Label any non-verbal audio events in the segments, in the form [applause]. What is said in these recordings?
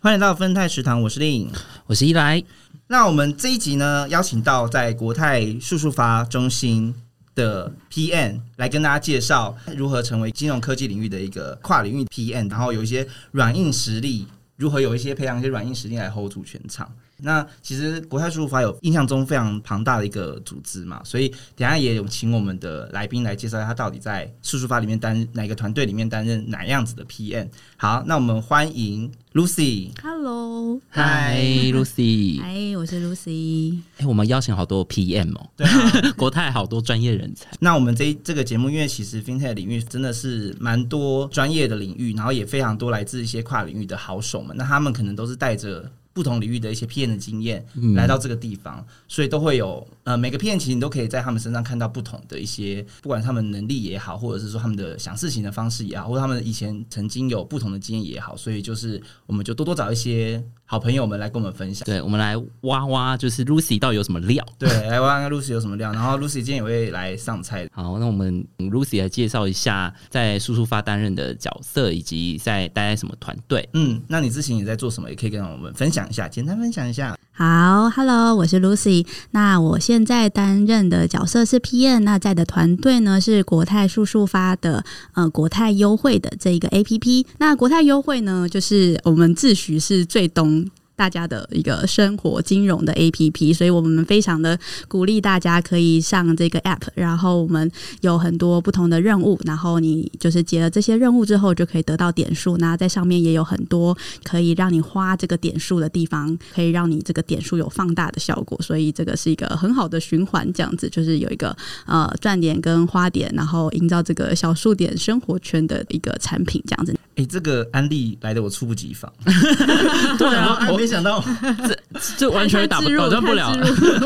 欢迎来到分泰食堂，我是令，我是依来。那我们这一集呢，邀请到在国泰数数发中心的 PM 来跟大家介绍如何成为金融科技领域的一个跨领域 PM，然后有一些软硬实力，如何有一些培养一些软硬实力来 hold 住全场。那其实国泰输入法有印象中非常庞大的一个组织嘛，所以等下也有请我们的来宾来介绍他到底在输入法里面担哪个团队里面担任哪样子的 PM。好，那我们欢迎 Lucy。Hello，嗨，Lucy。嗨，我是 Lucy。哎，我们邀请好多 PM 哦，对啊，[laughs] 国泰好多专业人才。那我们这这个节目，因为其实 FinTech 领域真的是蛮多专业的领域，然后也非常多来自一些跨领域的好手们，那他们可能都是带着。不同领域的一些 PM 的经验来到这个地方，所以都会有呃每个 PM 其实你都可以在他们身上看到不同的一些，不管他们能力也好，或者是说他们的想事情的方式也好，或者他们以前曾经有不同的经验也好，所以就是我们就多多找一些好朋友们来跟我们分享。对，我们来挖挖，就是 Lucy 到底有什么料？对，来挖挖 Lucy 有什么料。然后 Lucy 今天也会来上菜。好，那我们 Lucy 来介绍一下在叔叔发担任的角色，以及在待在什么团队。嗯，那你之前也在做什么？也可以跟我们分享一下，简单分享一下。好，Hello，我是 Lucy。那我现在担任的角色是 PM，那在的团队呢是国泰数数发的呃国泰优惠的这一个 APP。那国泰优惠呢，就是我们自诩是最懂。大家的一个生活金融的 A P P，所以我们非常的鼓励大家可以上这个 App，然后我们有很多不同的任务，然后你就是接了这些任务之后就可以得到点数，那在上面也有很多可以让你花这个点数的地方，可以让你这个点数有放大的效果，所以这个是一个很好的循环，这样子就是有一个呃赚点跟花点，然后营造这个小数点生活圈的一个产品，这样子。哎、欸，这个安利来的我猝不及防，对啊，想到这这完全打保证不了。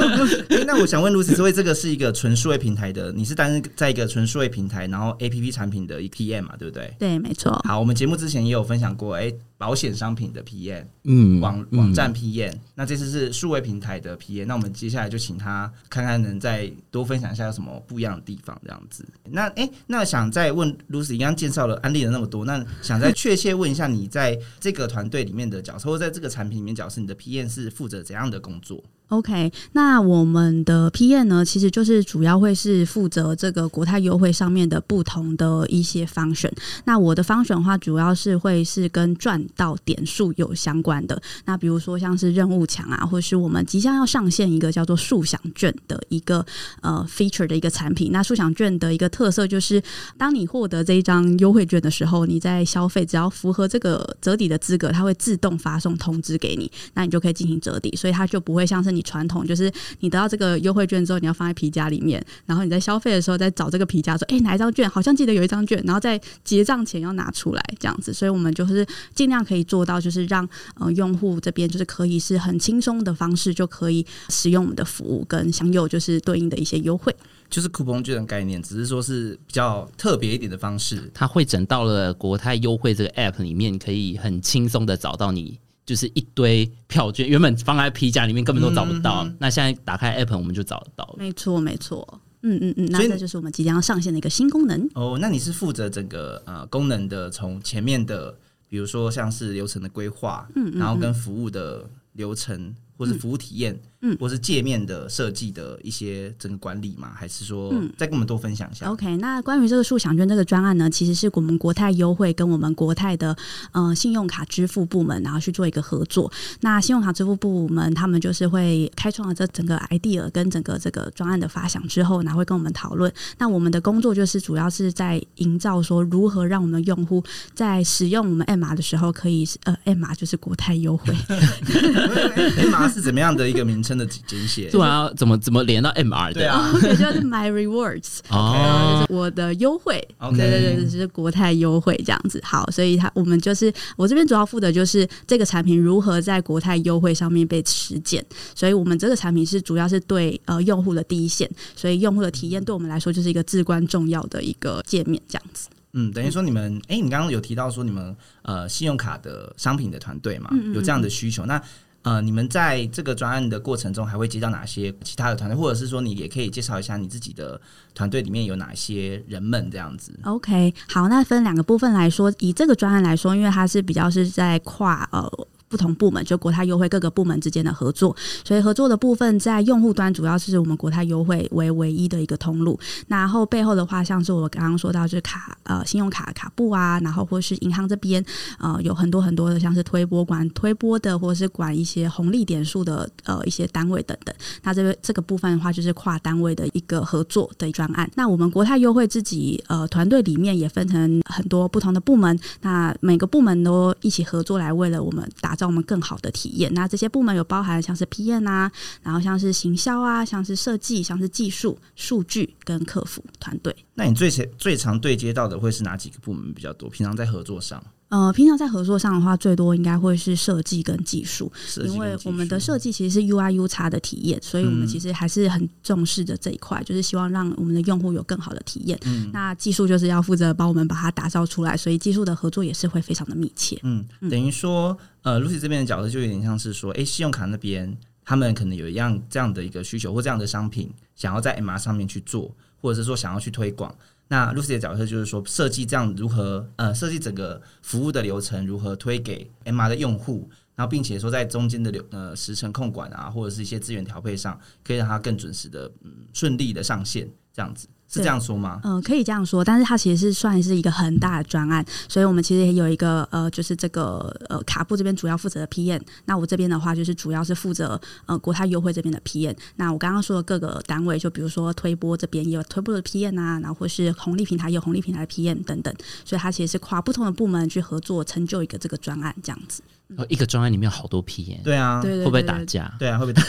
[laughs] 那我想问 Lucy，因为这个是一个纯数位平台的，你是担任在一个纯数位平台，然后 A P P 产品的 PM 嘛，对不对？对，没错。好，我们节目之前也有分享过，哎、欸，保险商品的 PM，嗯，网网站 PM，、嗯、那这次是数位平台的 PM，那我们接下来就请他看看能再多分享一下有什么不一样的地方，这样子。那哎、欸，那想再问 Lucy，刚刚介绍了安利了那么多，那想再确切问一下，你在这个团队里面的角色，或在这个产品里面角色，你的 PM 是负责怎样的工作？OK，那我们的 PM 呢，其实就是主要会是负责这个国泰优惠上面的不同的一些 function。那我的 function 的话，主要是会是跟赚到点数有相关的。那比如说像是任务墙啊，或是我们即将要上线一个叫做速享券的一个呃 feature 的一个产品。那速享券的一个特色就是，当你获得这一张优惠券的时候，你在消费只要符合这个折抵的资格，它会自动发送通知给你，那你就可以进行折抵，所以它就不会像是你。传统就是你得到这个优惠券之后，你要放在皮夹里面，然后你在消费的时候再找这个皮夹说，哎、哪一张券？好像记得有一张券，然后在结账前要拿出来这样子。所以我们就是尽量可以做到，就是让呃用户这边就是可以是很轻松的方式就可以使用我们的服务，跟享有就是对应的一些优惠。就是酷碰券的概念，只是说是比较特别一点的方式。它会整到了国泰优惠这个 app 里面，可以很轻松的找到你。就是一堆票券，原本放在皮夹里面根本都找不到，嗯、那现在打开 app 我们就找得到了。没错，没错。嗯嗯嗯，那这就是我们即将要上线的一个新功能。哦，那你是负责整个呃功能的，从前面的，比如说像是流程的规划，嗯，嗯然后跟服务的流程或是服务体验，嗯，或是界面的设计的一些整个管理嘛，还是说嗯。再跟我们多分享一下、OK，那关于这个数享券这个专案呢，其实是我们国泰优惠跟我们国泰的呃信用卡支付部门，然后去做一个合作。那信用卡支付部门他们就是会开创了这整个 idea 跟整个这个专案的发想之后，然后会跟我们讨论。那我们的工作就是主要是在营造说如何让我们用户在使用我们 M 码的时候，可以呃 M 码就是国泰优惠，[laughs] [laughs] 是怎么样的一个名称的简写？对啊，怎么怎么连到 MR 的？对啊，对，就是 My Rewards，哦，我的优惠。OK 对对对，就是国泰优惠这样子。好，所以它我们就是我这边主要负责就是这个产品如何在国泰优惠上面被实践。所以我们这个产品是主要是对呃用户的第一线，所以用户的体验对我们来说就是一个至关重要的一个界面这样子。嗯，等于说你们，哎、你刚刚有提到说你们呃信用卡的商品的团队嘛，有这样的需求，那。呃，你们在这个专案的过程中，还会接到哪些其他的团队，或者是说，你也可以介绍一下你自己的团队里面有哪些人们这样子？OK，好，那分两个部分来说，以这个专案来说，因为它是比较是在跨呃。不同部门就国泰优惠各个部门之间的合作，所以合作的部分在用户端主要是我们国泰优惠为唯一的一个通路。然后背后的话，像是我刚刚说到，就是卡呃信用卡卡布啊，然后或是银行这边呃有很多很多的像是推波管推波的，或者是管一些红利点数的呃一些单位等等。那这个这个部分的话，就是跨单位的一个合作的专案。那我们国泰优惠自己呃团队里面也分成很多不同的部门，那每个部门都一起合作来为了我们打让我们更好的体验。那这些部门有包含像是 PM 啊，然后像是行销啊，像是设计，像是技术、数据跟客服团队。那你最常最常对接到的会是哪几个部门比较多？平常在合作上，呃，平常在合作上的话，最多应该会是设计跟技术，因为我们的设计其实是 UI U 差的体验，所以我们嗯其实还是很重视的这一块，就是希望让我们的用户有更好的体验。嗯那技术就是要负责帮我们把它打造出来，所以技术的合作也是会非常的密切。嗯，等于说，呃，Lucy 这边的角色就有点像是说，诶，信用卡那边他们可能有一样这样的一个需求或这样的商品，想要在 MR 上面去做，或者是说想要去推广。那 Lucy 的角色就是说，设计这样如何呃设计整个服务的流程，如何推给 MR 的用户，然后并且说在中间的流呃时程控管啊，或者是一些资源调配上，可以让它更准时的嗯顺利的上线，这样子是这样说吗？嗯、可以这样说，但是它其实是算是一个很大的专案，所以我们其实也有一个呃，就是这个呃卡布这边主要负责的 PM，那我这边的话就是主要是负责呃国泰优惠这边的 PM。那我刚刚说的各个单位，就比如说推播这边也有推播的 PM 啊，然后或是红利平台也有红利平台的 PM 等等，所以它其实是跨不同的部门去合作，成就一个这个专案这样子。哦一个专案里面有好多批耶，对啊，对对对会不会打架？对啊，会不会打？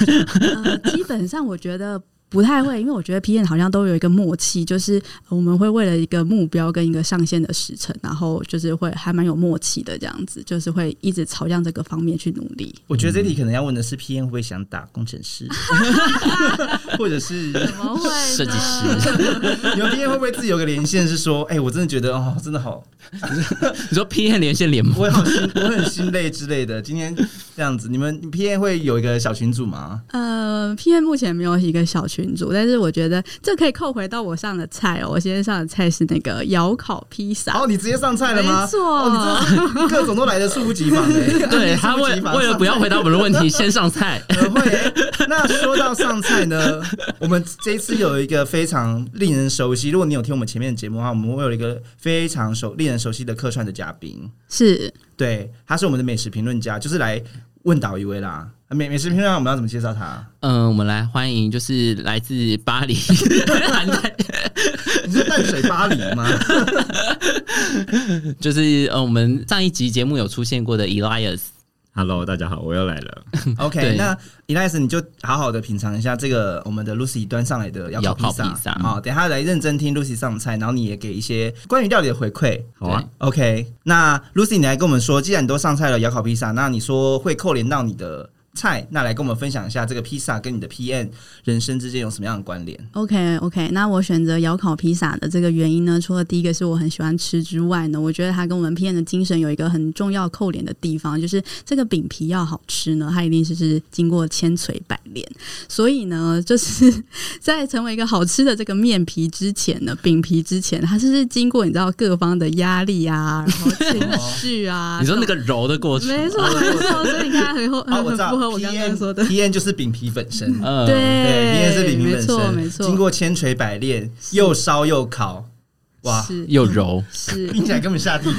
呃，基本上我觉得不太会，因为我觉得 P N 好像都有一个默契，就是我们会为了一个目标跟一个上线的时辰，然后就是会还蛮有默契的这样子，就是会一直朝向这个方面去努力。我觉得这里可能要问的是，P N 会不会想打工程师，[laughs] 或者是怎么会设计师，你们 P N 会不会自己有个连线，是说，哎、我真的觉得哦，真的好，[laughs] 你说 P N 连线连吗，我好心，我很心累之类的。今天这样子，你们 P N 会有一个小群组吗？呃，P N 目前没有一个小群组，但是我觉得这可以扣回到我上的菜哦。我今天上的菜是那个窑烤披萨。哦，你直接上菜了吗？没错哦，你这各种都来的猝不及防 [laughs] 哎。[laughs] 对他为猝不及防为了不要回答我们的问题，先上菜。[laughs] 呃会、欸。那说到上菜呢，我们这一次有一个非常令人熟悉。如果你有听我们前面的节目的话，我们会有一个非常熟、令人熟悉的客串的嘉宾。是对，他是我们的美食评论家，就是来问倒一位啦。美美食篇章，我们要怎么介绍他？嗯，我们来欢迎，就是来自巴黎，[laughs] 你是淡水巴黎吗？[laughs] 就是呃，我们上一集节目有出现过的 Elias，Hello，大家好，我又来了。[laughs] OK，那 Elias 你就好好的品尝一下这个我们的 Lucy 端上来的窑烤披萨。窑烤披萨好，等一下来认真听 Lucy 上菜，然后你也给一些关于料理的回馈。好啊，OK，那 Lucy 你来跟我们说，既然你都上菜了窑烤披萨，那你说会扣连到你的菜，那来跟我们分享一下这个披萨跟你的 PM 人生之间有什么样的关联？OK OK，那我选择窑烤披萨的这个原因呢，除了第一个是我很喜欢吃之外呢，我觉得它跟我们 PM 的精神有一个很重要扣连的地方，就是这个饼皮要好吃呢，它一定是是经过千锤百炼。所以呢，就是在成为一个好吃的这个面皮之前呢，饼皮之前，它是经过你知道各方的压力啊，然后情绪啊，你说那个揉的过程，没错没错，所以你看很很 [laughs] 啊，我知道很符合 [laughs] 我刚刚说的。，PM 就是饼皮本身。嗯，对对，PM 是饼皮本身，错没错，经过千锤百炼，又烧又烤，哇，又揉，是。[laughs] 听起来根本下地狱。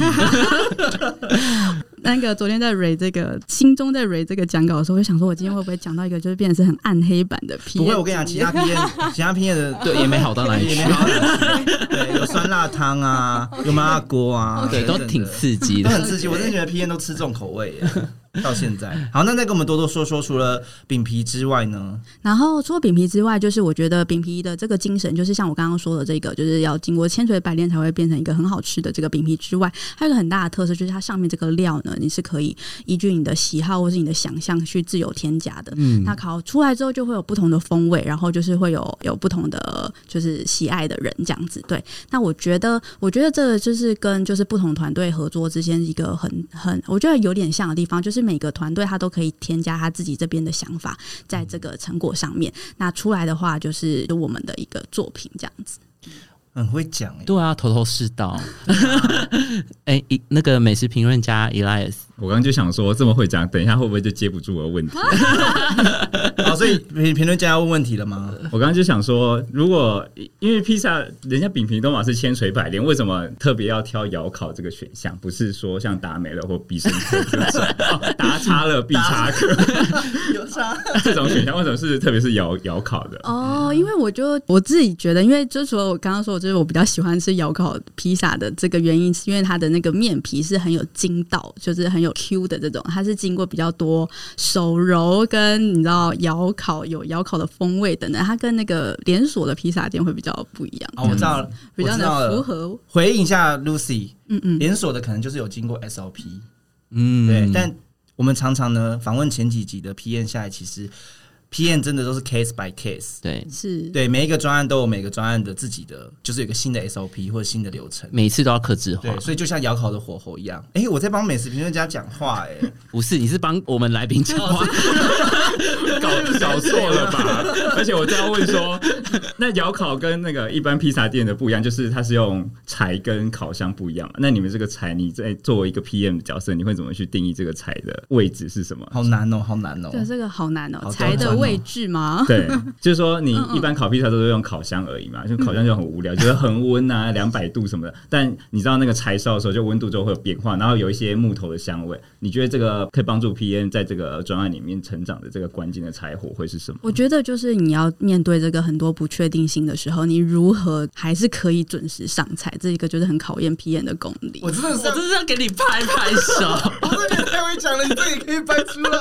那个昨天在蕊这个心中在蕊这个讲稿的时候，我就想说，我今天会不会讲到一个就是变成是很暗黑版的 P？不会，我跟你讲，其他 P N 其他 P N 的对，也没好到哪里去也没，好到哪里去对，有酸辣汤啊，[laughs] 有麻辣锅啊，对，都挺刺激的。都很刺激。我真的觉得 P N 都吃重口味耶，[laughs] 到现在。好，那再跟我们多多说说，除了饼皮之外呢？然后除了饼皮之外，就是我觉得饼皮的这个精神，就是像我刚刚说的这个，就是要经过千锤百炼才会变成一个很好吃的这个饼皮之外，还有一个很大的特色，就是它上面这个料呢，你是可以依据你的喜好或是你的想象去自由添加的。嗯，那烤出来之后就会有不同的风味，然后就是会有有不同的就是喜爱的人这样子。对，那我觉得，我觉得这个就是跟就是不同团队合作之间一个很很，我觉得有点像的地方，就是每个团队他都可以添加他自己这边的想法在这个成果上面。那出来的话，就是我们的一个作品这样子。很会讲哎，对啊，头头是道。[laughs] 哎，一那个美食评论家 Elias，我刚刚就想说，这么会讲，等一下会不会就接不住我的问题？好，[laughs] 所以评评论家要问问题了吗？我刚刚就想说，如果因为披萨人家饼皮都嘛是千锤百炼，为什么特别要挑窑烤这个选项？不是说像达美乐或必胜客这种哦达叉乐、必叉客有啥？[laughs] 这种选项，为什么是特别是窑窑烤的？哦，因为我就我自己觉得，因为就除了我刚刚说，就是我比较喜欢吃窑烤披萨的这个原因，是因为它的那个面皮是很有筋道，就是很有 Q 的这种，它是经过比较多手揉跟你知道窑烤有窑烤的风味等等，它跟那个连锁的披萨店会比较不一样，哦，我知道了，比较我知道了。能符合，回应一下 Lucy，嗯嗯，连锁的可能就是有经过 SOP，嗯，对，但我们常常呢访问前几集的 P N 下来，其实 PM 真的都是 case by case，对，是，对，每一个专案都有每个专案的自己的，就是有一个新的 SOP 或者新的流程。每次都要克制化对，。所以就像窑烤的火候一样。哎、我在帮美食评论家讲话、哎，[laughs] 不是，你是帮我们来宾讲话。[laughs] 搞搞错了吧？[laughs] 而且我就要问说，那窑烤跟那个一般披萨店的不一样，就是它是用柴跟烤箱不一样嘛？那你们这个柴，你在作为一个 PM 的角色，你会怎么去定义这个柴的位置是什么？好难哦、好难哦、对，这个好难哦、好柴的位置吗？对，[laughs] 就是说你一般烤披萨都是用烤箱而已嘛，就烤箱就很无聊，就是恒温啊，两百度什么的。但你知道那个柴烧的时候，就温度就会有变化，然后有一些木头的香味。你觉得这个可以帮助 PM 在这个专案里面成长的这个关键的柴火会是什么？我觉得就是你要面对这个很多不确定性的时候，你如何还是可以准时上菜，这一个就是很考验 PM 的功力。我真的是我，真是要给你拍拍手。[laughs] 太会讲了，你这也可以掰出来，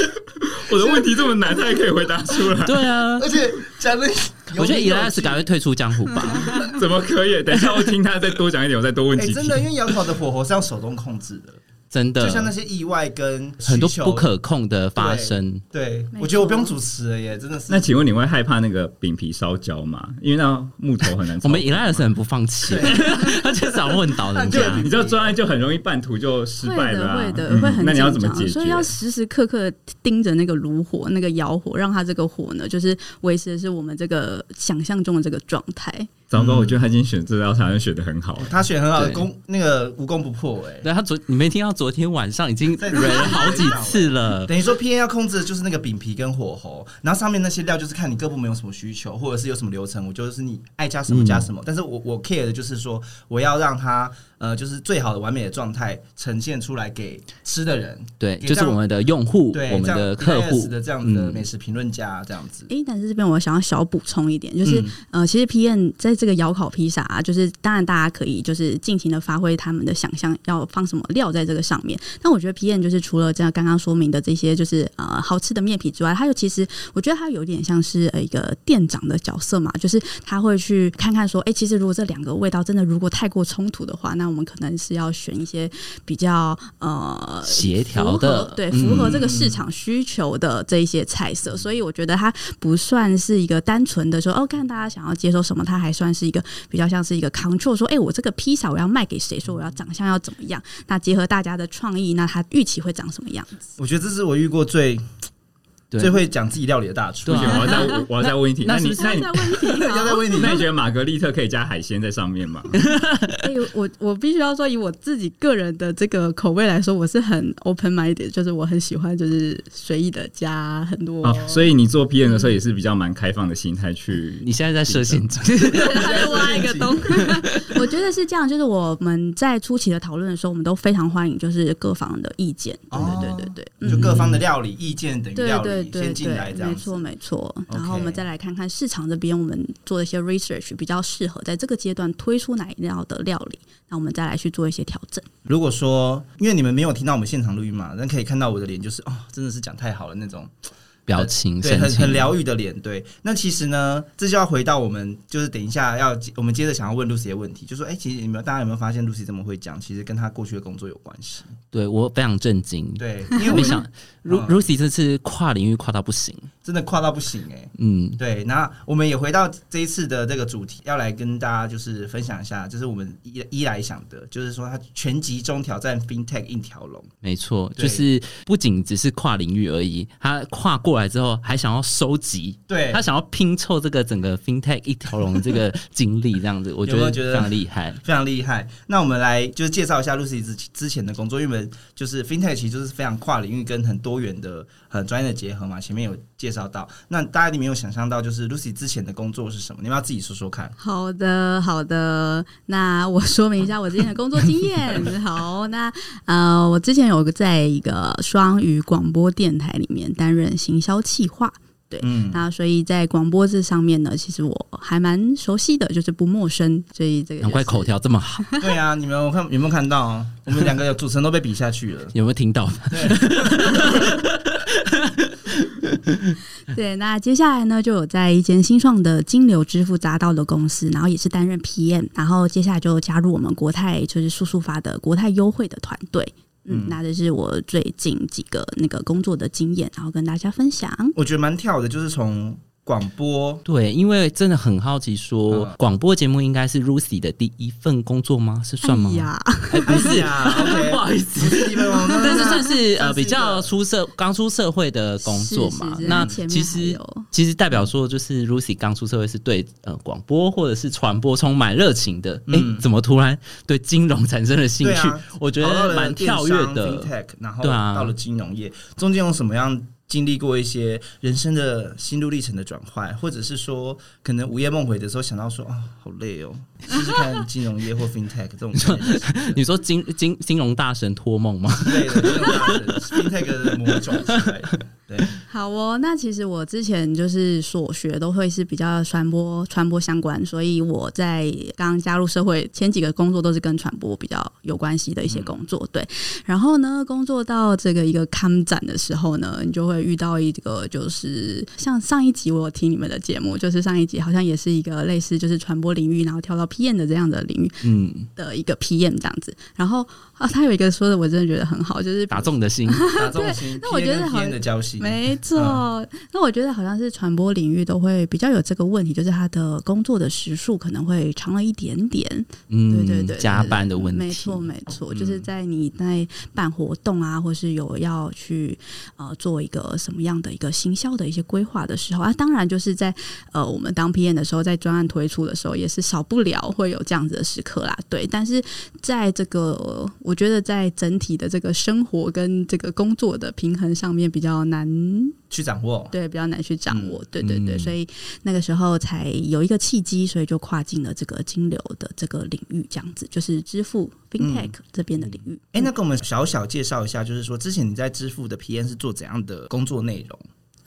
[laughs] 我的问题这么难，他也可以回答出来，对啊，而且讲的，我觉得伊拉斯赶快退出江湖吧。[laughs] 怎么可以？等一下我听他再多讲一点，我再多问哎、几题。真的，因为窑烤的火候是要手动控制的，真的就像那些意外跟很多不。可控的发生。对，没我觉得我不用主持了耶，真的是。那请问你会害怕那个饼皮烧焦吗？因为那木头很难。[laughs] 我们 Elias 很不放弃，[laughs] 他就想问倒人对家。你知道专案就很容易半途就失败会的，啊会的，嗯会很那你要怎么解决？所以要时时刻刻盯着那个炉火、那个窑火，让它这个火呢，就是维持的是我们这个想象中的这个状态。糟糕，我觉得他已经选这道菜选的很好。他选很好的攻，那个无攻不破哎。对他昨你没听到昨天晚上已经在蕊了好几次了。等于说 P N 要控制的就是那个饼皮跟火候，然后上面那些料就是看你各部门有什么需求，或者是有什么流程，我就是你爱加什么加什么。但是我我 care 的就是说，我要让它呃，就是最好的完美的状态呈现出来给吃的人，对，就是我们的用户，对，我们的客户的这样子的嗯美食评论家这样子。诶，但是这边我想要小补充一点，就是、嗯呃，其实 P N 在这个窑烤披萨、啊，就是当然大家可以就是尽情的发挥他们的想象，要放什么料在这个上面。但我觉得 P N 就是除了这样刚刚说明的这些，就是呃好吃的面皮之外，它又其实我觉得它有点像是呃一个店长的角色嘛，就是他会去看看说，诶，其实如果这两个味道真的如果太过冲突的话，那我们可能是要选一些比较呃协调的，对，嗯符合这个市场需求的这一些菜色，所以我觉得它不算是一个单纯的说哦，看大家想要接受什么，它还算是一个比较像是一个 control，说哎、我这个披萨我要卖给谁，说我要长相要怎么样，那结合大家的创意，那它预期会长什么样子？我觉得这是我遇过最对最会讲自己料理的大厨对。不行，啊我要再我要再问一题，那你那你再问题要再问你，[laughs] 那你觉得玛格丽特可以加海鲜在上面吗？[laughs] 哎、我我必须要说，以我自己个人的这个口味来说，我是很 open minded，就是我很喜欢就是随意的加很多。哦，所以你做 P N 的时候也是比较蛮开放的心态去。你现在在设陷阱，[laughs] 再挖一个洞。我觉得是这样，就是我们在初期的讨论的时候，我们都非常欢迎就是各方的意见。对对对对对，就各方的料理意见等于对料理对对对，没错。没错。然后我们再来看看市场这边，我们做一些 research 比较适合在这个阶段推出哪一料的料理，那我们再来去做一些调整。如果说，因为你们没有听到我们现场录音嘛，但可以看到我的脸，就是哦，真的是讲太好了那种，表情对，很很疗愈的脸。对，那其实呢，这就要回到我们，就是等一下要我们接着想要问 Lucy 的问题，就说，哎、其实你们大家有没有发现 Lucy 这么会讲，其实跟她过去的工作有关系。对我非常震惊。对，[laughs] 因为我想，Ru 嗯 Lucy 这次跨领域跨到不行。真的跨到不行哎、嗯，对，那我们也回到这一次的这个主题，要来跟大家就是分享一下，就是我们一一来想的，就是说他全集中挑战 FinTech 一条龙。没错，就是不仅只是跨领域而已，他跨过来之后还想要收集，对他想要拼凑这个整个 FinTech 一条龙这个经历，这样子，我觉得非常厉害。非常厉害。那我们来就是介绍一下 Lucy 之之前的工作，因为我们就是 FinTech 其实就是非常跨领域跟很多元的、很专业的结合嘛。前面有介绍到，那大家一定没有想象到，就是 Lucy 之前的工作是什么？你们要自己说说看。好的，好的。那我说明一下我之前的工作经验。好，那 [laughs] 呃，我之前有个在一个双语广播电台里面担任行销企划。对，嗯，那所以在广播这上面呢，其实我还蛮熟悉的，就是不陌生。所以这个、难怪口条这么好，对啊，你们有看有没有看到？我们两个主持人都被比下去了。[laughs] 有没有听到？[laughs] 对，那接下来呢，就有在一间新创的金流支付匝道的公司，然后也是担任 PM，然后接下来就加入我们国泰就是速速发的国泰优惠的团队。嗯，那这是我最近几个那个工作的经验，然后跟大家分享。我觉得蛮跳的，就是从广播。对，因为真的很好奇说，嗯广播节目应该是 Lucy 的第一份工作吗？是算吗？哎呀，哎，不是，啊，OK，不好意思。但是算是呃比较出社刚出社会的工作嘛是是，是那其实其实代表说就是 Lucy 刚出社会是对呃广播或者是传播充满热情的，哎、嗯怎么突然对金融产生了兴趣？啊我觉得蛮跳跃的然后对啊到了金融业，中间有什么样经历过一些人生的心路历程的转换，或者是说可能午夜梦回的时候想到说啊、好累哦，[laughs] 试试看金融业或 FinTech 这种 [laughs] 你说金金金融大神托梦吗？对的金融大神 FinTech 的魔爪之类的，[laughs] 对，好哦，那其实我之前就是所学都会是比较传播传播相关，所以我在刚加入社会前几个工作都是跟传播比较有关系的一些工作。对，然后呢，工作到这个一个康展的时候呢，你就会遇到一个就是像上一集我有听你们的节目，就是上一集好像也是一个类似就是传播领域，然后跳到 PM 的这样的领域嗯，的一个 PM 这样子。然后啊，他有一个说的我真的觉得很好，就是打中的心。[laughs] 打中心，那我觉得好 PM 的交心，没错，那我觉得好像是传播领域都会比较有这个问题，就是他的工作的时数可能会长了一点点。嗯，对对对，加班的问题，没错没错，嗯就是在你在办活动啊，或是有要去呃做一个什么样的一个行销的一些规划的时候啊，当然就是在呃我们当 PM 的时候，在专案推出的时候，也是少不了会有这样子的时刻啦。对，但是在这个我觉得在整体的这个生活跟这个工作的平衡上面比较难去掌握。对，比较难去掌握。对对对，嗯所以那个时候才有一个契机，所以就跨进了这个金流的这个领域，这样子就是支付 FinTech 这边的领域。哎、那跟我们小小介绍一下，就是说之前你在支付的 PM 是做怎样的工工作内容？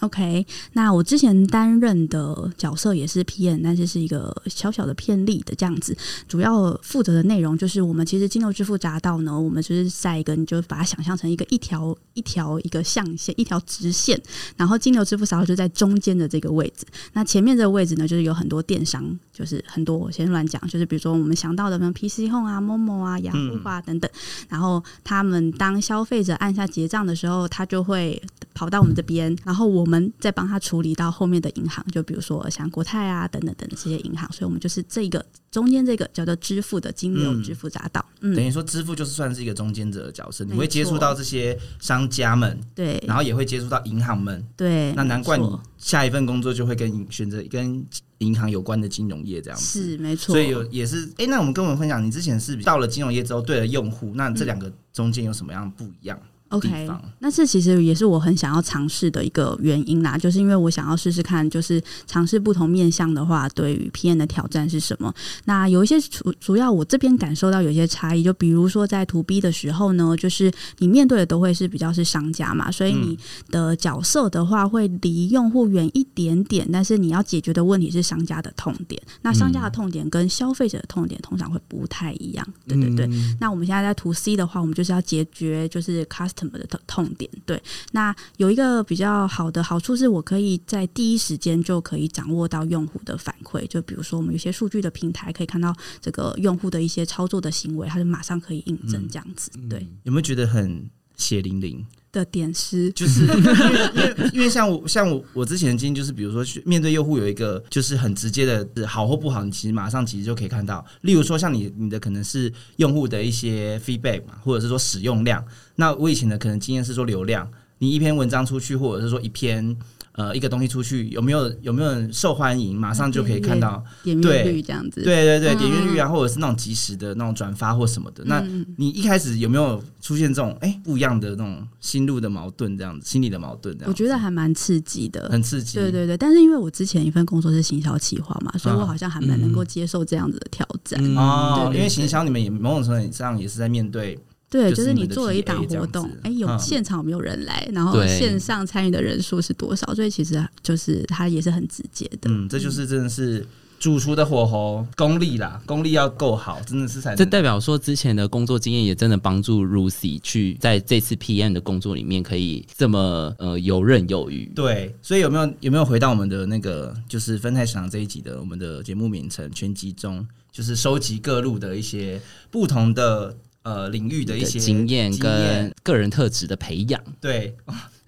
OK，那我之前担任的角色也是 PM，但是是一个小小的片例的这样子。主要负责的内容就是我们其实金牛支付匝道呢，我们就是在一个你就把它想象成一个一条一条一个象限，一条直线，然后金牛支付匝道就在中间的这个位置。那前面这个位置呢，就是有很多电商，就是很多我先乱讲，就是比如说我们想到的，像 PC Home 啊、Momo 啊、雅虎啊等等。然后他们当消费者按下结账的时候，他就会跑到我们这边，然后我们再帮他处理到后面的银行，就比如说像国泰啊等等等等这些银行，所以我们就是这个中间这个叫做支付的金流嗯支付匝道。嗯，等于说支付就是算是一个中间者的角色，你会接触到这些商家们，对，然后也会接触到银行们。对，那难怪你下一份工作就会跟选择跟银行有关的金融业这样子。是没错，所以有也是，哎、那我们跟我们分享，你之前是到了金融业之后，对了用户，那这两个中间有什么样不一样？地 OK，那这其实也是我很想要尝试的一个原因啦，就是因为我想要试试看，就是尝试不同面向的话，对于 PM 的挑战是什么？那有一些主主要我这边感受到有一些差异，就比如说在 To B 的时候呢，就是你面对的都会是比较是商家嘛，所以你的角色的话会离用户远一点点，但是你要解决的问题是商家的痛点，那商家的痛点跟消费者的痛点通常会不太一样，对对对。嗯。那我们现在在 To C 的话，我们就是要解决就是 customer 的痛痛点。对，那有一个比较好的好处是我可以在第一时间就可以掌握到用户的反馈，就比如说我们有些数据的平台可以看到这个用户的一些操作的行为，他就马上可以印证这样子。对有没有觉得很血淋淋？的点是，就是 [laughs] 因为因为因为像我像我我之前的经验就是，比如说去面对用户有一个就是很直接的好或不好，你其实马上其实就可以看到。例如说像你你的可能是用户的一些 feedback 嘛，或者是说使用量。那我以前的可能经验是说流量，你一篇文章出去，或者是说一篇呃一个东西出去，有没有有没有人受欢迎，马上就可以看到。点阅对率这样子。对对对，嗯点阅率啊，或者是那种及时的那种转发或什么的。那嗯你一开始有没有出现这种哎、不一样的那种心路的矛盾，这样子心理的矛盾这样？我觉得还蛮刺激的。很刺激。对对对，但是因为我之前一份工作是行销企划嘛，所以嗯我好像还蛮能够接受这样子的挑战。嗯哦，因为行销你们也某种程度上也是在面对，对，就就是是你做了一档活动，哎、有嗯现场有没有人来，然后对线上参与的人数是多少，所以其实就是它也是很直接的。嗯，这就是真的是主厨的火候功力啦，功力要够好，真的是才能这代表说之前的工作经验也真的帮助 Lucy 去在这次 PM 的工作里面可以这么呃游刃有余。对。所以有没有有没有回到我们的那个就是分泰市场这一集的我们的节目名称全集中，就是收集各路的一些不同的呃领域的一些经验跟个人特质的培养，对，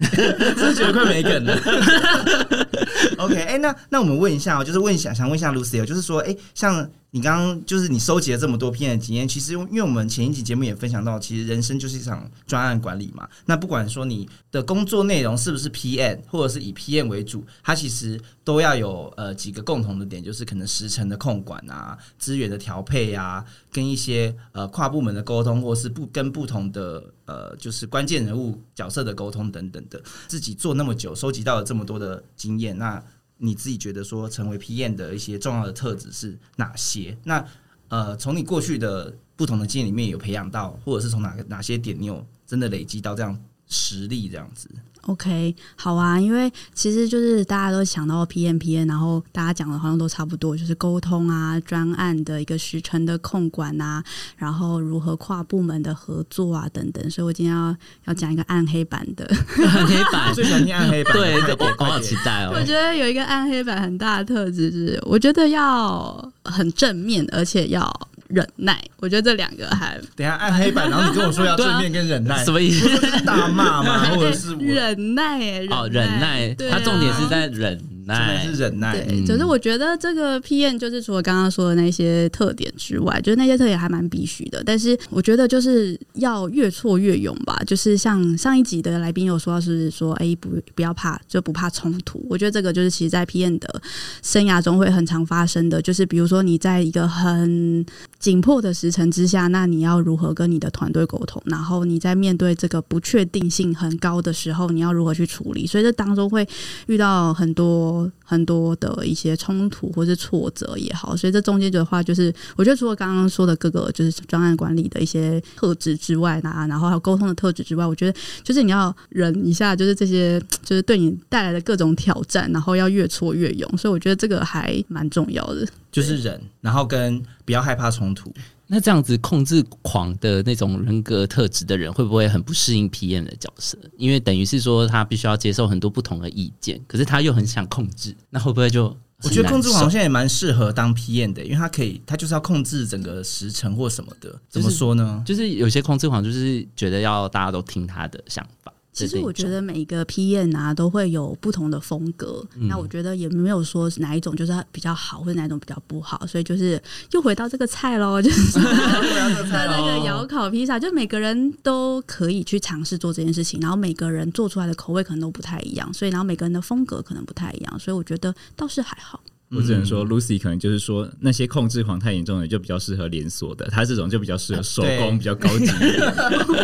[laughs] 真是觉得快没梗了。[laughs] OK，哎、那那我们问一下哦，就是问一下，想问一下 Lucy 哦，就是说，哎、像你刚刚就是你收集了这么多篇的经验，其实因为我们前一集节目也分享到，其实人生就是一场专案管理嘛。那不管说你的工作内容是不是 PM，或者是以 PM 为主，它其实都要有呃几个共同的点，就是可能时程的控管啊，资源的调配啊，跟一些呃跨部门的沟通，或是不跟不同的呃就是关键人物角色的沟通等等的。自己做那么久，收集到了这么多的经验，那你自己觉得说成为 PM 的一些重要的特质是哪些？那呃，从你过去的不同的经验里面有培养到，或者是从哪个哪些点你有真的累积到这样实力这样子？OK，好啊，因为其实就是大家都想到 PMPN，然后大家讲的好像都差不多，就是沟通啊、专案的一个时程的控管啊，然后如何跨部门的合作啊等等。所以我今天要要讲一个暗黑版的，暗黑版 [laughs] 最喜欢听暗黑版，对，我我好期待哦我。觉得有一个暗黑版很大的特质是，我觉得要很正面，而且要忍耐。我觉得这两个还等下按黑板，然后你跟我说要正面跟忍耐，[laughs] 什么意思？大骂嘛？[laughs] 或者是忍耐耶，哦，忍耐，对啊它重点是在忍的耐是。忍耐？对，嗯可是我觉得这个 PM 就是除了刚刚说的那些特点之外，就是那些特点还蛮必须的。但是我觉得就是要越挫越勇吧。就是像上一集的来宾有说到，是说哎、不不要怕，就不怕冲突。我觉得这个就是其实，在 PM 的生涯中会很常发生的，就是比如说你在一个很紧迫的时辰之下，那你要如何跟你的团队沟通？然后你在面对这个不确定性很高的时候，你要如何去处理？所以这当中会遇到很多很多的一些冲突或是挫折也好，所以这中间的话，就是我觉得除了刚刚说的各个就是专案管理的一些特质之外呢，然后还有沟通的特质之外，我觉得就是你要忍一下，就是这些就是对你带来的各种挑战，然后要越挫越勇，所以我觉得这个还蛮重要的。就是忍，然后跟不要害怕冲突。那这样子控制狂的那种人格特质的人，会不会很不适应 PM 的角色？因为等于是说他必须要接受很多不同的意见，可是他又很想控制，那会不会就我觉得控制狂狂现在也蛮适合当 PM 的，因为他可以，他就是要控制整个时程或什么的。怎么说呢？就是有些控制狂就是觉得要大家都听他的想法，其实我觉得每一个 PM 啊都会有不同的风格，嗯。那我觉得也没有说哪一种就是比较好，或者哪一种比较不好，所以就是又回到这个菜喽，就是 [laughs] 那 [laughs] 那个窑烤披萨，就每个人都可以去尝试做这件事情，然后每个人做出来的口味可能都不太一样，所以然后每个人的风格可能不太一样，所以我觉得倒是还好。我只能说，Lucy 可能就是说，那些控制狂太严重的就比较适合连锁的，他这种就比较适合手工，比较高级。一点。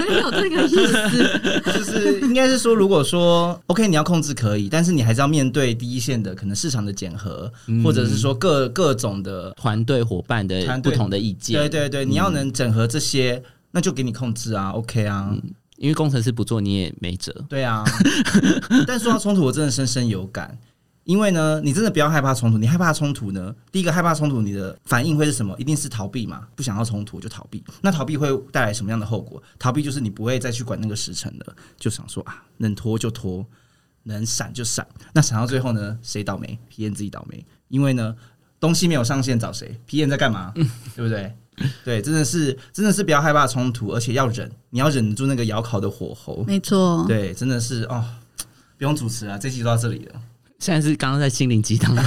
没有这个意思，就是应该是说，如果说 OK，你要控制可以，但是你还是要面对第一线的可能市场的检核，或者是说各各种的，团队伙伴的不同的意见，对对对，你要能整合这些，那就给你控制啊，OK 啊，因为工程师不做你也没辙。对啊。[laughs] 但说到冲突，我真的深深有感。因为呢，你真的不要害怕冲突。你害怕冲突呢，第一个害怕冲突，你的反应会是什么？一定是逃避嘛，不想要冲突就逃避。那逃避会带来什么样的后果？逃避就是你不会再去管那个时辰了，就想说啊，能拖就拖，能闪就闪。那闪到最后呢，谁倒霉？P N 自己倒霉。因为呢，东西没有上线找谁？P N 在干嘛？对不对？对，真的是真的是不要害怕冲突，而且要忍，你要忍住那个窑烤的火候。没错。对，真的是哦，不用主持啊，这期就到这里了。现在是刚刚在心灵鸡汤，[laughs]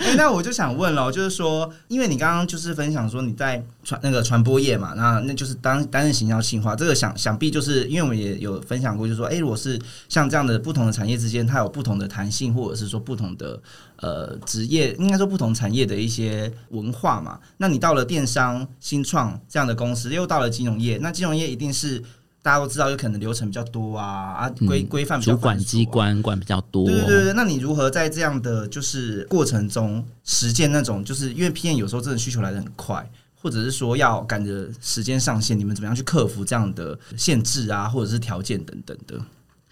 哎、那我就想问了，就是说，因为你刚刚就是分享说你在传那个传播业嘛，那那就是当担任行销企划，这个想想必就是因为我们也有分享过，就是说，哎、如果是像这样的不同的产业之间，它有不同的弹性，或者是说不同的呃职业，应该说不同产业的一些文化嘛。那你到了电商、新创这样的公司，又到了金融业，那金融业一定是。大家都知道，有可能流程比较多啊，啊规规范比较主管机关管比较多。对对对对，那你如何在这样的就是过程中实践那种，就是因为 PM 有时候真的需求来的很快，或者是说要赶着时间上线，你们怎么样去克服这样的限制啊，或者是条件等等的？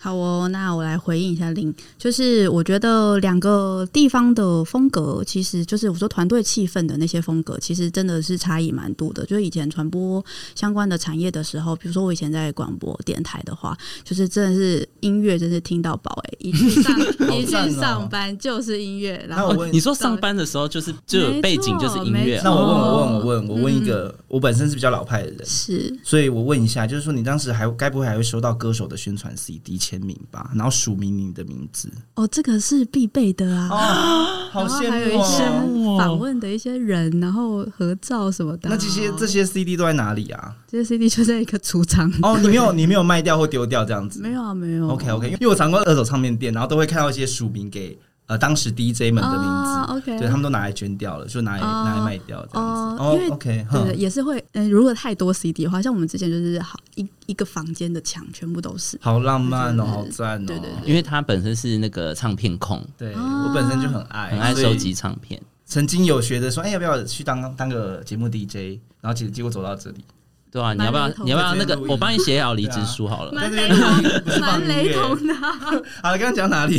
好哦，那我来回应一下林，就是我觉得两个地方的风格，其实就是我说团队气氛的那些风格，其实真的是差异蛮多的。就是以前传播相关的产业的时候，比如说我以前在广播电台的话，就是真的是音乐，真是听到饱哎、一去上一去上班就是音乐，然后那我问哦你说上班的时候就是就有背景就是音乐。那我问我问哦我问我问一个，我本身是比较老派的人，是。所以我问一下，就是说你当时还该不会还会收到歌手的宣传 CD 签名吧？然后署名你的名字哦，这个是必备的啊。哦，好 [gasps] 然后羡还有一些慕哦。访问的一些人，然后合照什么的。那这些这些 CD 都在哪里啊？这些 CD 就在一个储藏。哦，[laughs] 你没有你没有卖掉或丢掉这样子？没有啊，没有。OK OK，因为我常逛二手唱片店，然后都会看到一些署名给呃当时 DJ 们的名字，哦，OK 对他们都拿来捐掉了，就拿来、哦拿来卖掉这样子。哦因为 OK，对也是会，嗯、如果太多 CD 的话，像我们之前就是好一一个房间的墙全部都是。好浪漫哦，对好赞哦。对对对因为他本身是那个唱片控，对哦我本身就很爱，很爱收集唱片。曾经有学的说，哎、要不要去当当个节目 DJ？然后结结果走到这里，对啊，你要不要你要不要那个我帮你写好离职书好了。蛮雷同蛮雷同的。好了，刚刚讲哪里？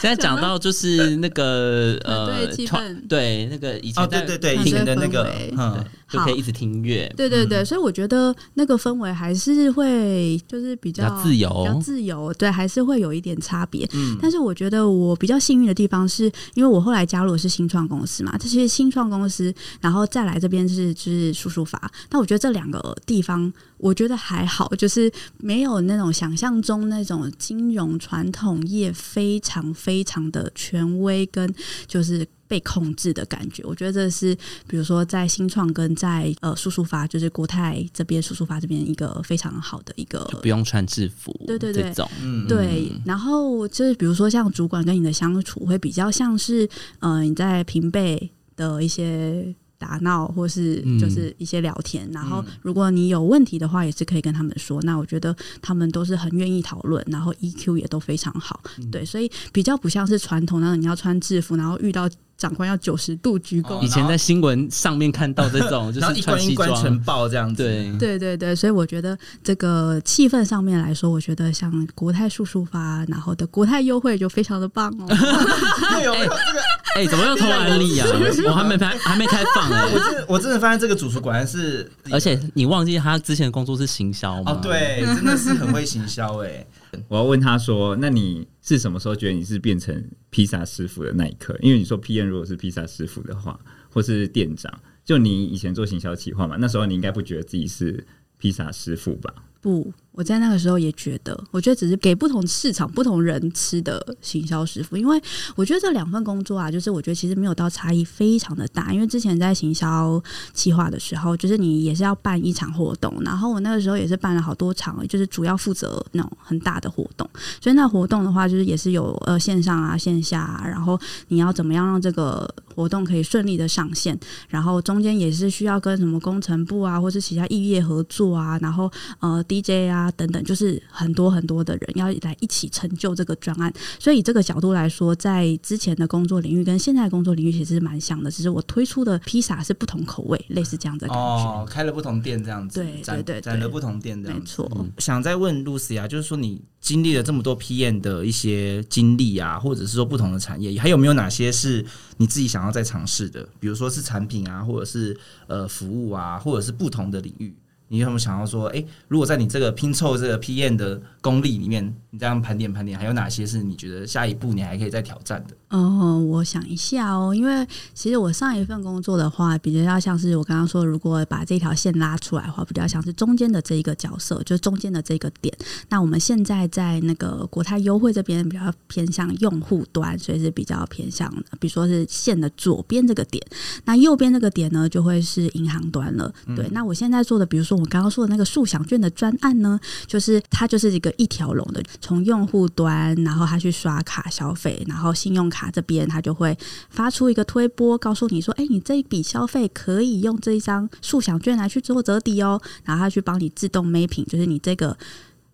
现在讲到就是那个 [laughs] 呃，气团氛对那个以前的，对对对，以前的那个嗯对，就可以一直听音乐。对对对，所以我觉得那个氛围还是会就是比较比较自由比较自由，对，还是会有一点差别。嗯但是我觉得我比较幸运的地方是，因为我后来加入的是新创公司嘛，这些新创公司，然后再来这边是就是叔叔法。那我觉得这两个地方，我觉得还好，就是没有那种想象中那种金融传统业非常非常的权威跟就是。被控制的感觉，我觉得这是比如说在新创跟在呃叔叔发，就是国泰这边叔叔发这边一个非常好的一个就不用穿制服，对对对。这种。嗯，对，然后就是比如说像主管跟你的相处，会比较像是呃你在平辈的一些打闹，或是嗯就是一些聊天。然后嗯如果你有问题的话，也是可以跟他们说。那我觉得他们都是很愿意讨论，然后 EQ 也都非常好。嗯对，所以比较不像是传统那种你要穿制服，然后遇到长官要九十度鞠躬。哦以前在新闻上面看到这种，[laughs] 就是穿西关一关呈装，报这样子。对，对对对，所以我觉得这个气氛上面来说，我觉得像国泰速速发，然后的国泰优惠就非常的棒哦。对，有没有这个？[laughs] 哎，怎么又偷安利啊？我还没开，还没开放哎我。我真的发现这个主厨果然是，而且你忘记他之前的工作是行销吗？哦，，对，真的是很会行销哎。[laughs] 我要问他说：“那你是什么时候觉得你是变成披萨师傅的那一刻？因为你说 P N 如果是披萨师傅的话，或是店长，就你以前做行销企划嘛，那时候你应该不觉得自己是披萨师傅吧？不，我在那个时候也觉得，我觉得只是给不同市场、不同人吃的行销师傅，因为我觉得这两份工作啊，就是我觉得其实没有到差异非常的大。因为之前在行销企划的时候，就是你也是要办一场活动，然后我那个时候也是办了好多场，就是主要负责那种很大的活动。所以那活动的话，就是也是有呃线上啊、线下啊，然后你要怎么样让这个活动可以顺利的上线，然后中间也是需要跟什么工程部啊，或是其他异业合作啊，然后呃 DJ 啊等等，就是很多很多的人要来一起成就这个专案。所以以这个角度来说，在之前的工作领域跟现在的工作领域其实是蛮像的，只是我推出的披萨是不同口味，类似这样的感觉。哦，开了不同店这样子，对对对对展了不同店这样子。没错，想再问 Lucy 啊，就是说你经历了这么多 PM 的一些经历啊，或者是说不同的产业，还有没有哪些是你自己想要再尝试的？比如说是产品啊，或者是呃服务啊，或者是不同的领域，你有没有想要说，哎、如果在你这个拼凑这个 PM 的功力里面，你这样盘点盘点，还有哪些是你觉得下一步你还可以再挑战的？嗯，我想一下哦，因为其实我上一份工作的话，比较像是我刚刚说，如果把这条线拉出来的话，比较像是中间的这一个角色，就是中间的这个点。那我们现在在那个国泰优惠这边比较偏向用户端，所以是比较偏向，比如说是线的左边这个点，那右边这个点呢，就会是银行端了。对，那我现在做的，比如说我刚刚说的那个速享券的专案呢，就是它就是一个一条龙的，从用户端，然后他去刷卡消费，然后信用卡这边他就会发出一个推波，告诉你说，哎，你这一笔消费可以用这一张速享券来去做折抵哦，然后他去帮你自动 mapping，就是你这个。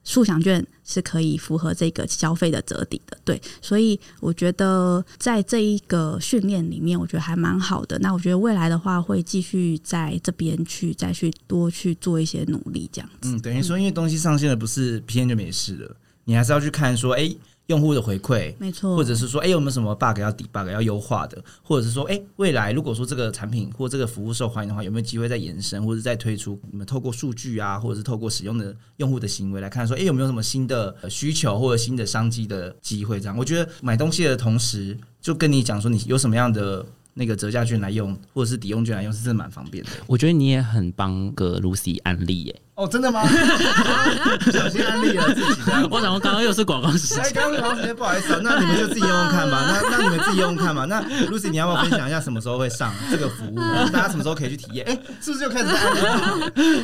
数享券是可以符合这个消费的折抵的，对，所以我觉得在这一个训练里面，我觉得还蛮好的。那我觉得未来的话，会继续在这边去再去多去做一些努力，这样子。嗯，等于说，因为东西上线了，不是 P N 就没事了，你还是要去看说，哎、用户的回馈，没错，或者是说，哎、有没有什么 bug 要 debug 要优化的，或者是说，哎、未来如果说这个产品或这个服务受欢迎的话，有没有机会再延伸，或者再推出？你们透过数据啊，或者是透过使用的用户的行为来看，说，哎、有没有什么新的呃需求或者新的商机的机会？这样，我觉得买东西的同时，就跟你讲说，你有什么样的那个折价券来用，或者是抵用券来用，是真的蛮方便的。我觉得你也很帮个 Lucy 案例耶。哦，真的吗？[laughs] 小心安利了自己。我想说，刚刚又是广告时哎，间，刚刚广告时间不好意思啊，那你们就自己用用看吧。[laughs] 那那你们自己用用看吧。那 Lucy，你要不要分享一下什么时候会上这个服务？[laughs] 大家什么时候可以去体验？哎、是不是就开始？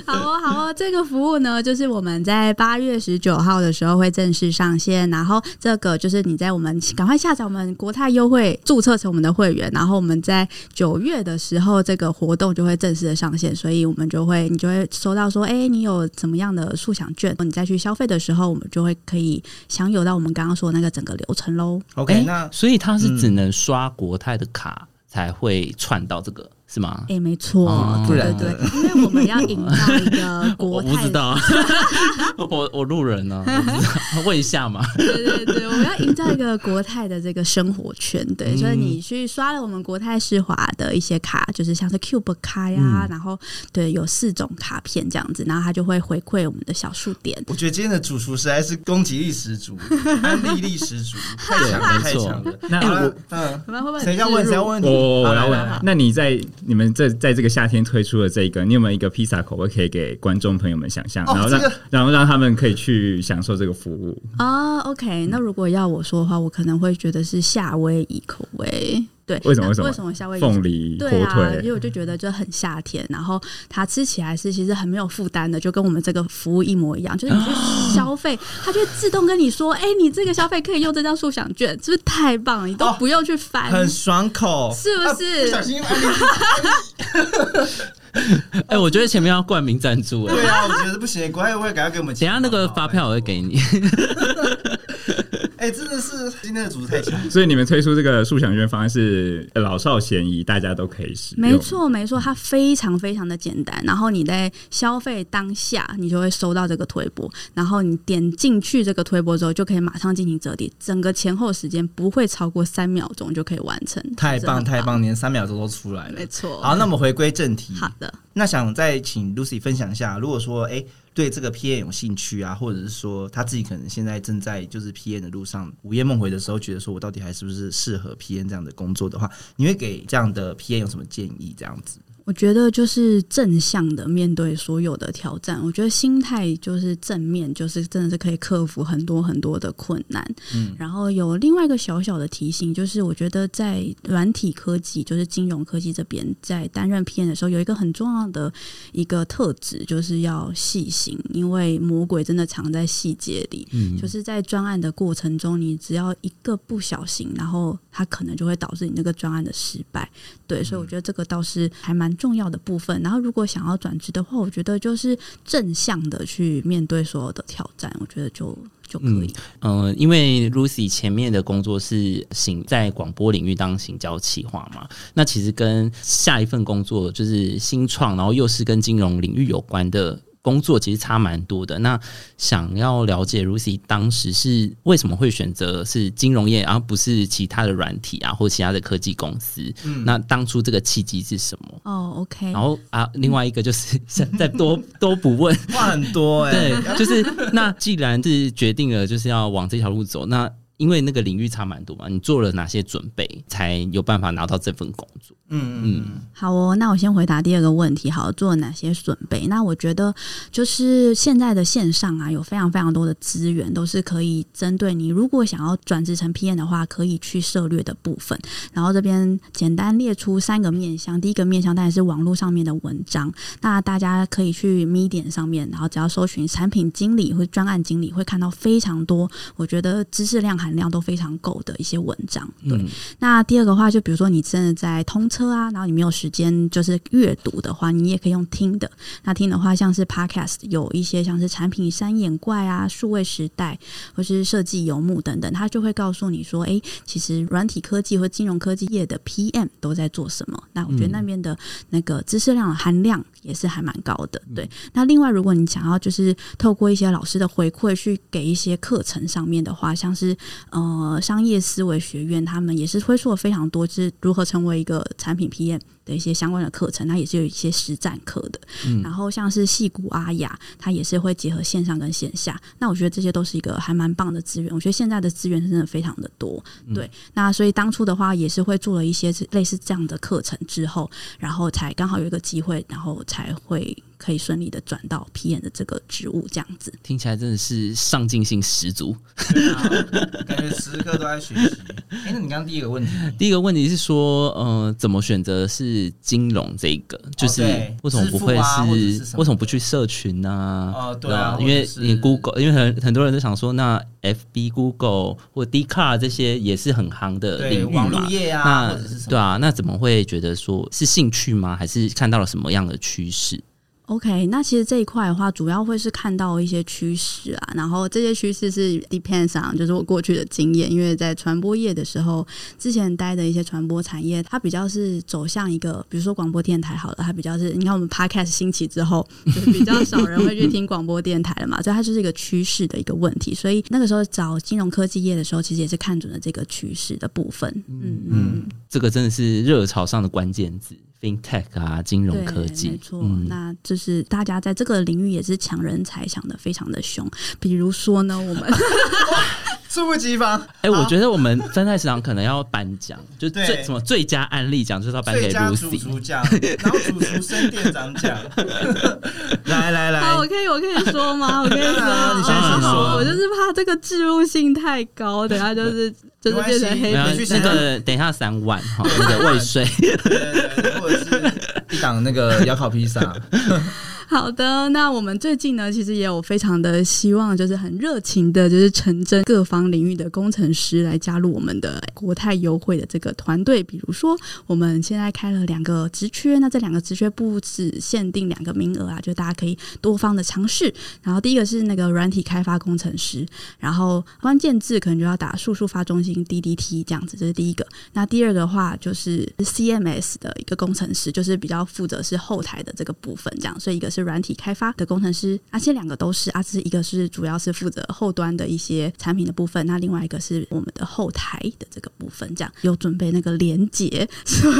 好哦，好哦，这个服务呢，就是我们在八月十九号的时候会正式上线，然后这个就是你在我们赶快下载我们国泰优惠，注册成我们的会员，然后我们在九月的时候这个活动就会正式的上线，所以我们就会你就会收到说，哎、你有怎么样的速享券，你再去消费的时候，我们就会可以享有到我们刚刚说的那个整个流程喽。OK，、哎那所以它是只能刷国泰的卡才会串到这个，是吗？哎、没错，哦对不然对对，因为我们要营造一个我国泰不知道，[laughs] 我我路人呢，[laughs] 问一下嘛。对对对，我们要营造一个国泰的这个生活圈，对，所以你去刷了我们国泰世华的一些卡，就是像是 Cube 卡呀，然后对有四种卡片这样子，然后它就会回馈我们的小数点。我觉得今天的主厨实在是攻击力十足，[laughs] 安利力十足，太强了，太强了。那嗯，谁要问谁要问题？我我要问那你在你们在在这个夏天推出的这个，你有没有一个披萨口味可以给观众朋友们想象，哦然后让、这个然后让他们可以去享受这个服务？啊、o k 那如果要我说的话，我可能会觉得是夏威夷口味。对，为什么为什么？那为什么夏威夷凤梨、火对啊，因为腿，我就觉得就很夏天，然后它吃起来是其实很没有负担的，就跟我们这个服务一模一样，就是你去消费，它就会自动跟你说，哎、你这个消费可以用这张速享券，是不是太棒了？你都哦不用去翻，很爽口，是不是？啊不小心 [laughs] 哎、我觉得前面要冠名赞助。哎、对啊，我觉得不行，国外会赶快给我们钱。等下那个发票我会给你。哎、真的是今天的主持太强。所以你们推出这个速享券方案是呃老少咸宜，大家都可以使用。没错，没错，它非常非常的简单。然后你在消费当下，你就会收到这个推播，然后你点进去这个推播之后，就可以马上进行折抵，整个前后时间不会超过三秒钟就可以完成。太棒太棒，连三秒钟都出来了没。错。好，那我们回归正题。好的，那想再请 Lucy 分享一下，如果说哎、对这个 PN 有兴趣啊，或者是说他自己可能现在正在就是 PN 的路上，午夜梦回的时候，觉得说我到底还是不是适合 PN 这样的工作的话，你会给这样的 PN 有什么建议？这样子，我觉得就是正向的面对所有的挑战。我觉得心态就是正面，就是真的是可以克服很多很多的困难。嗯，然后有另外一个小小的提醒，就是我觉得在软体科技，就是金融科技这边，在担任 PM 的时候，有一个很重要的一个特质，就是要细心，因为魔鬼真的藏在细节里。嗯，就是在专案的过程中，你只要一个不小心，然后它可能就会导致你那个专案的失败。对，所以我觉得这个倒是还蛮。重要的部分，然后如果想要转职的话，我觉得就是正向的去面对所有的挑战，我觉得就就可以。嗯，因为 Lucy 前面的工作是行在广播领域当行销企划嘛，那其实跟下一份工作就是新创，然后又是跟金融领域有关的。工作其实差蛮多的。那想要了解 Lucy 当时是为什么会选择是金融业，而不是其他的软体啊，或其他的科技公司？嗯，那当初这个契机是什么？哦，OK。然后啊，另外一个就是再多多不问，[laughs] 话很多哎。对，就是那既然是决定了就是要往这条路走，那因为那个领域差蛮多嘛，你做了哪些准备才有办法拿到这份工作？嗯嗯，好哦，那我先回答第二个问题。好，做了哪些准备？那我觉得就是现在的线上啊，有非常非常多的资源，都是可以针对你如果想要转职成 PM 的话，可以去涉略的部分。然后这边简单列出三个面向。第一个面向当然是网络上面的文章，那大家可以去 Medium 上面，然后只要搜寻产品经理或专案经理，会看到非常多，我觉得知识量含量都非常够的一些文章。对，那第二个话，就比如说你真的在通车。啊，然后你没有时间就是阅读的话，你也可以用听的。那听的话，像是 Podcast 有一些像是产品三眼怪啊、数位时代或是设计游牧等等，他就会告诉你说，哎，其实软体科技或金融科技业的 PM 都在做什么。那我觉得那边的那个知识量含量也是还蛮高的。对，那另外如果你想要就是透过一些老师的回馈去给一些课程上面的话，像是呃商业思维学院，他们也是推出了非常多，就是如何成为一个产产品 PM 的一些相关的课程，那也是有一些实战课的。然后像是戏骨阿雅，它也是会结合线上跟线下。那我觉得这些都是一个还蛮棒的资源。我觉得现在的资源真的非常的多。对，那所以当初的话也是会做了一些类似这样的课程之后，然后才刚好有一个机会，然后才会。可以顺利的转到 PM 的这个职务，这样子听起来真的是上进心十足，感觉时刻都在学习。哎，那你刚刚第一个问题，第一个问题是说，呃，怎么选择是金融这个？就是为什么不会是？为什么不去社群呢？哦，对啊，因为你 Google，因为很很多人都想说，那 FB、Google 或 d c a r 这些也是很行的领域嘛。那对啊，那怎么会觉得说是兴趣吗？还是看到了什么样的趋势？OK，那其实这一块的话，主要会是看到一些趋势啊，然后这些趋势是 depends on，就是我过去的经验，因为在传播业的时候，之前待的一些传播产业，它比较是走向一个，比如说广播电台好了，它比较是，你看我们 podcast 兴起之后，就是比较少人会去听广播电台了嘛，所以它就是一个趋势的一个问题，所以那个时候找金融科技业的时候，其实也是看准了这个趋势的部分。嗯嗯，这个真的是热潮上的关键字。FinTech 啊，金融科技，没错，那就是大家在这个领域也是抢人才，抢的非常的凶。比如说呢，我们 [laughs] 猝不及防。哎，我觉得我们分泰市场可能要颁奖，就最什么最佳案例奖，就是要颁给 Lucy 奖，然后主厨生店长奖。[laughs] 来来来，我可以我可以说吗？[laughs] 我可以说，你先说。我就是怕这个置入性太高，等下就是。就是变成黑粉，那个等一下三万哈，那个未税，或者是一档那个窑烤披萨。[laughs] 好的，那我们最近呢，其实也有非常的希望，就是很热情的，就是成真各方领域的工程师来加入我们的国泰优惠的这个团队。比如说，我们现在开了两个职缺，那这两个职缺不只限定两个名额啊，就大家可以多方的尝试。然后第一个是那个软体开发工程师，然后关键字可能就要打数数发中心 DDT 这样子，这是第一个。那第二个话就是 CMS 的一个工程师，就是比较负责是后台的这个部分，这样。所以一个是是软体开发的工程师，啊，这两个都是啊，这一个是主要是负责后端的一些产品的部分，那另外一个是我们的后台的这个部分，这样有准备那个连接，[laughs] 所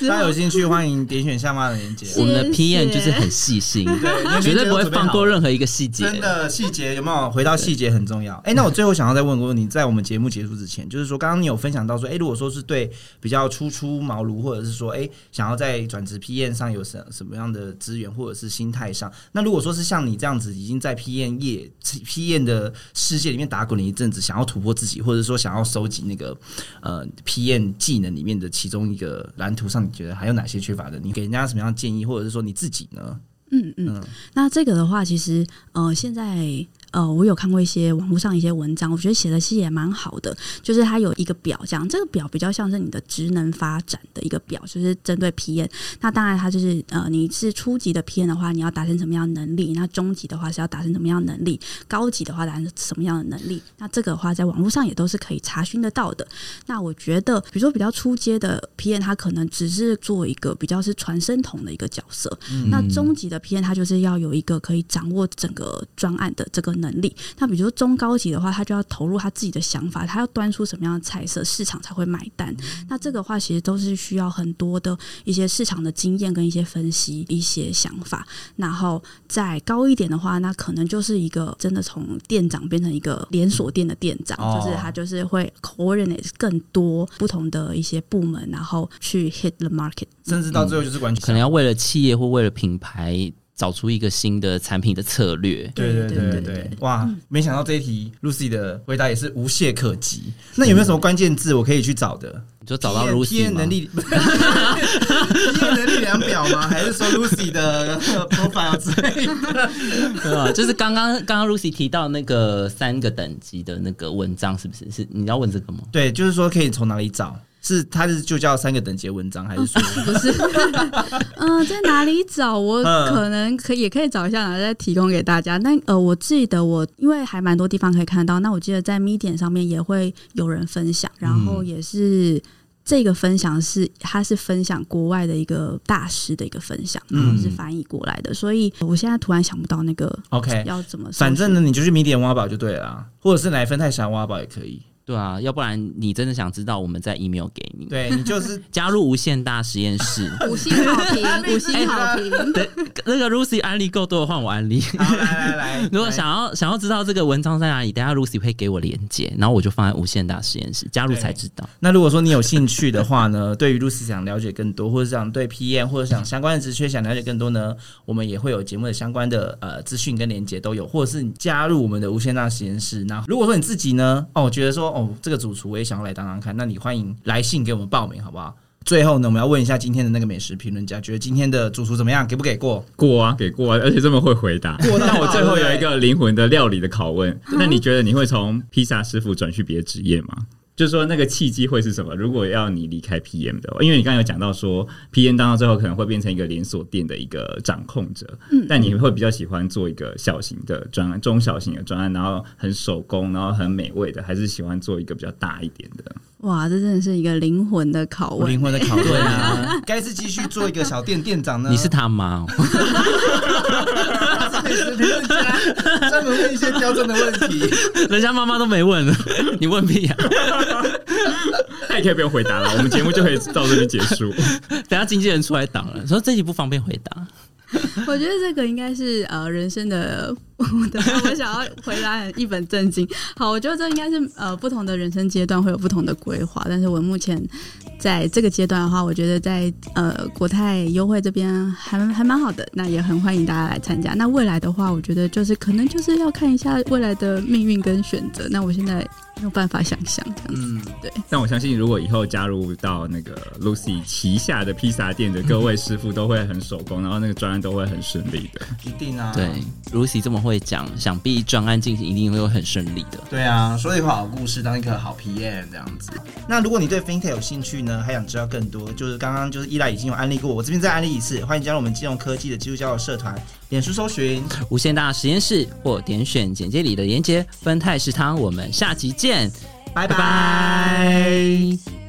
以大家有兴趣欢迎点选下方的连接。[laughs] 我们的谢谢 PM 就是很细心，对绝对不会放过任何一个细节。真的细节有没有？回到细节很重要。哎、那我最后想要再问个问题，在我们节目结束之前，就是说，刚刚你有分享到说，哎、如果说是对比较初出茅庐，或者是说，哎、想要在转职 PM 上有什什么样的资源，或者是心态上，那如果说是像你这样子，已经在 P N 业 P N 的世界里面打滚了一阵子，想要突破自己，或者说想要收集那个呃 P N 技能里面的其中一个蓝图上，你觉得还有哪些缺乏的？你给人家什么样的建议，或者是说你自己呢？嗯嗯，那这个的话，其实呃，现在呃，我有看过一些网络上一些文章，我觉得写的其实也蛮好的。就是它有一个表，这样这个表比较像是你的职能发展的一个表，就是针对 PM。那当然，它就是呃，你是初级的 PM 的话，你要达成什么样的能力？那中级的话是要达成什么样的能力？高级的话达成什么样的能力？那这个的话，在网络上也都是可以查询得到的。那我觉得，比如说比较初阶的 PM，他可能只是做一个比较是传声筒的一个角色。那中级的 PM，他就是要有一个可以掌握整个专案的这个能力。那比如说中高级的话，他就要投入他自己的想法，他要端出什么样的菜色，市场才会买单。那这个话其实都是需要很多的一些市场的经验跟一些分析、一些想法。然后再高一点的话，那可能就是一个真的从店长变成一个连锁店的店长，哦就是他就是会 coordinate 更多不同的一些部门，然后去 hit the market。甚至到最后就是完全可能要为了企业或为了品牌找出一个新的产品的策略。对对对对对哇！没想到这一题 Lucy 的回答也是无懈可击。那有没有什么关键字我可以去找的？你就找到 Lucy 吗能力 [laughs] 能力量表吗？还是说 Lucy 的 profile 之类的？[laughs] 对啊，就是刚刚刚刚 Lucy 提到那个三个等级的那个文章，是不是？是你要问这个吗？对，就是说可以从哪里找？是它是就叫三个等级的文章，还是说不 [laughs] 是，嗯、在哪里找？我嗯。可能可以也可以找一下，然后再提供给大家。那呃，我记得我因为还蛮多地方可以看到，那我记得在 Medium 上面也会有人分享，然后也是。这个分享是，他是。分享国外的一个大师的一个分享，然后是。翻译过来的，所以我现在突然想不到那个 OK？要怎么。反正呢，你就去米点挖宝就对了啊，或者是。来分泰山挖宝也可以。对啊，要不然你真的想知道，我们再 email 给你。对你就是 [laughs] 加入无限大实验室。[laughs] 五星好评，[laughs] 五星好评。那个 Lucy 安利够多的话，我安利。好来来来，如果想要想要知道这个文章在哪里，等下 Lucy 会给我连接，然后我就放在无限大实验室加入才知道。那如果说你有兴趣的话呢，对于 Lucy 想了解更多，或者想对 PM 或者想相关的职缺想了解更多呢，我们也会有节目的相关的呃资讯跟连接都有，或者是你加入我们的无限大实验室。那如果说你自己呢，哦，我觉得说哦这个主厨我也想要来当当看，那你欢迎来信给我们报名，好不好？最后呢，我们要问一下今天的那个美食评论家，觉得今天的主厨怎么样？给不给过？过啊，给过啊，而且这么会回答。那我最后有一个灵魂的料理的拷问，那你觉得你会从披萨师傅转去别的职业吗？就是说那个契机会是什么？如果要你离开 PM 的话，因为你刚刚有讲到说 PM 当到最后可能会变成一个连锁店的一个掌控者，嗯，但你会比较喜欢做一个小型的专案、中小型的专案，然后很手工，然后很美味的，还是喜欢做一个比较大一点的？哇，这真的是一个灵魂的拷问。灵魂的拷问啊，[laughs] 该是继续做一个小店店长呢？你是他妈、哦？他是美食评论家，专门问一些刁钻的问题。人家妈妈都没问，[laughs] 你问屁啊呀、[laughs] 那也可以不用回答了，我们节目就可以到这里结束。等下经纪人出来挡了，说这集不方便回答。我觉得这个应该是呃人生的，我的我想要回答很一本正经。好，我觉得这应该是呃不同的人生阶段会有不同的规划，但是我目前在这个阶段的话，我觉得在呃国泰优惠这边还还蛮好的，那也很欢迎大家来参加。那未来的话，我觉得就是可能就是要看一下未来的命运跟选择。那我现在没有办法想象这样子。嗯，但我相信，如果以后加入到那个 Lucy 旗下的披萨店的各位师傅，都会很手工，然后那个专案都会很顺利的。一定啊。对，Lucy 这么会讲，想必专案进行一定会很顺利的。对啊，说一个好故事，当一个好 PM 这样子。那如果你对 FinTech 有兴趣呢，还想知道更多，就是刚刚就是依赖已经有安利过，我这边再安利一次，欢迎加入我们金融科技的基督教社团，脸书搜寻。无限大实验室或点选简介里的连接，分泰食堂。我们下期见，拜拜拜